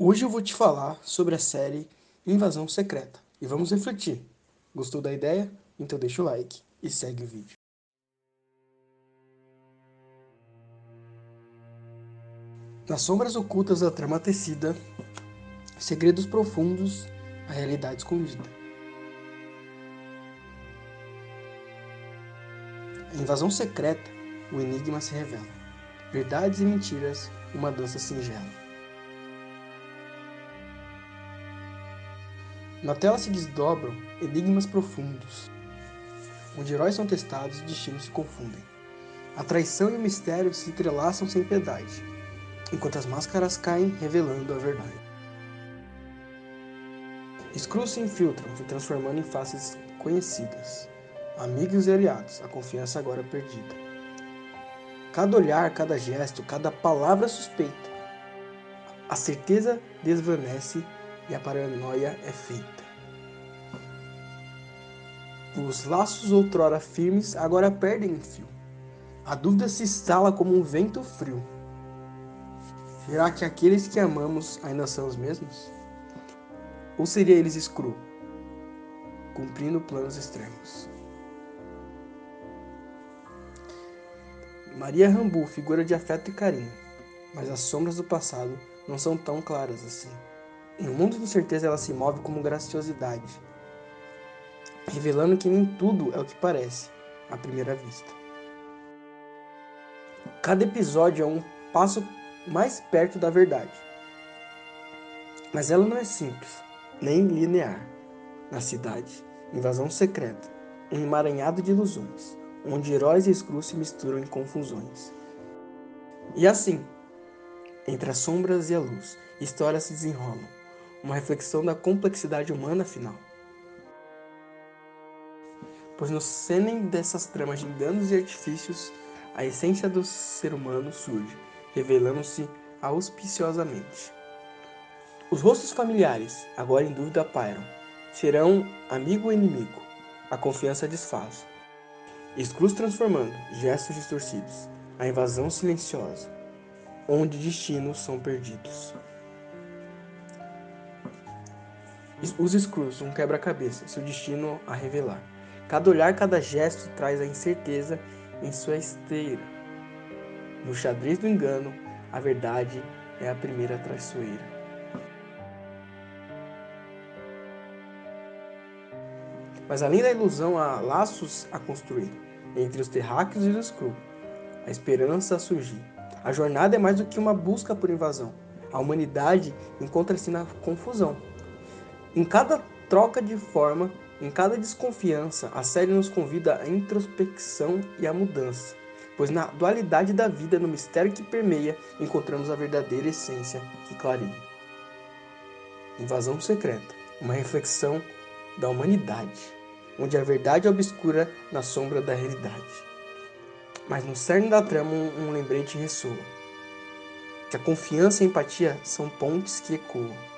Hoje eu vou te falar sobre a série Invasão Secreta e vamos refletir. Gostou da ideia? Então deixa o like e segue o vídeo. Nas sombras ocultas da trama tecida, segredos profundos, a realidade escondida. A invasão secreta, o enigma se revela. Verdades e mentiras, uma dança singela. Na tela se desdobram enigmas profundos, onde heróis são testados e destinos se confundem. A traição e o mistério se entrelaçam sem piedade, enquanto as máscaras caem revelando a verdade. Screws se infiltram, se transformando em faces conhecidas. Amigos e aliados, a confiança agora perdida. Cada olhar, cada gesto, cada palavra suspeita. A certeza desvanece e a paranoia é feita. Os laços outrora firmes agora perdem fio. A dúvida se instala como um vento frio. Será que aqueles que amamos ainda são os mesmos? Ou seria eles escuro, cumprindo planos extremos? Maria Rambu, figura de afeto e carinho, mas as sombras do passado não são tão claras assim. Em um mundo de incerteza, ela se move como graciosidade, revelando que nem tudo é o que parece à primeira vista. Cada episódio é um passo mais perto da verdade. Mas ela não é simples, nem linear. Na cidade, invasão secreta, um emaranhado de ilusões, onde heróis e escuros se misturam em confusões. E assim, entre as sombras e a luz, histórias se desenrolam, uma reflexão da complexidade humana afinal. Pois no cênem dessas tramas de enganos e artifícios, a essência do ser humano surge, revelando-se auspiciosamente. Os rostos familiares, agora em dúvida pairam, serão amigo ou inimigo, a confiança desfaz. Exclus transformando, gestos distorcidos, a invasão silenciosa, onde destinos são perdidos. Os Screws, um quebra-cabeça, seu destino a revelar. Cada olhar, cada gesto traz a incerteza em sua esteira. No xadrez do engano, a verdade é a primeira traiçoeira. Mas além da ilusão, há laços a construir entre os terráqueos e os Skrull. A esperança a surgir. A jornada é mais do que uma busca por invasão. A humanidade encontra-se na confusão em cada troca de forma, em cada desconfiança, a série nos convida à introspecção e à mudança, pois na dualidade da vida, no mistério que permeia, encontramos a verdadeira essência que clareia. Invasão secreta, uma reflexão da humanidade, onde a verdade é obscura na sombra da realidade. Mas no cerne da trama um, lembrete ressoa, que a confiança e a empatia são pontes que ecoam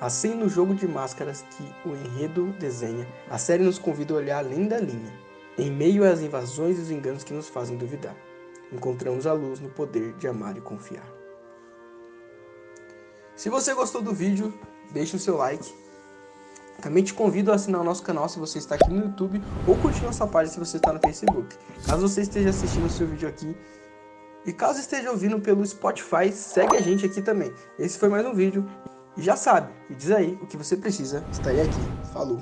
Assim, no jogo de máscaras que o enredo desenha, a série nos convida a olhar além da linha. Em meio às invasões e os enganos que nos fazem duvidar, encontramos a luz no poder de amar e confiar. Se você gostou do vídeo, deixe o seu like. Também te convido a assinar o nosso canal se você está aqui no YouTube ou curtir nossa página se você está no Facebook. Caso você esteja assistindo o seu vídeo aqui e caso esteja ouvindo pelo Spotify, segue a gente aqui também. Esse foi mais um vídeo. E já sabe, e diz aí o que você precisa, está aí aqui. Falou!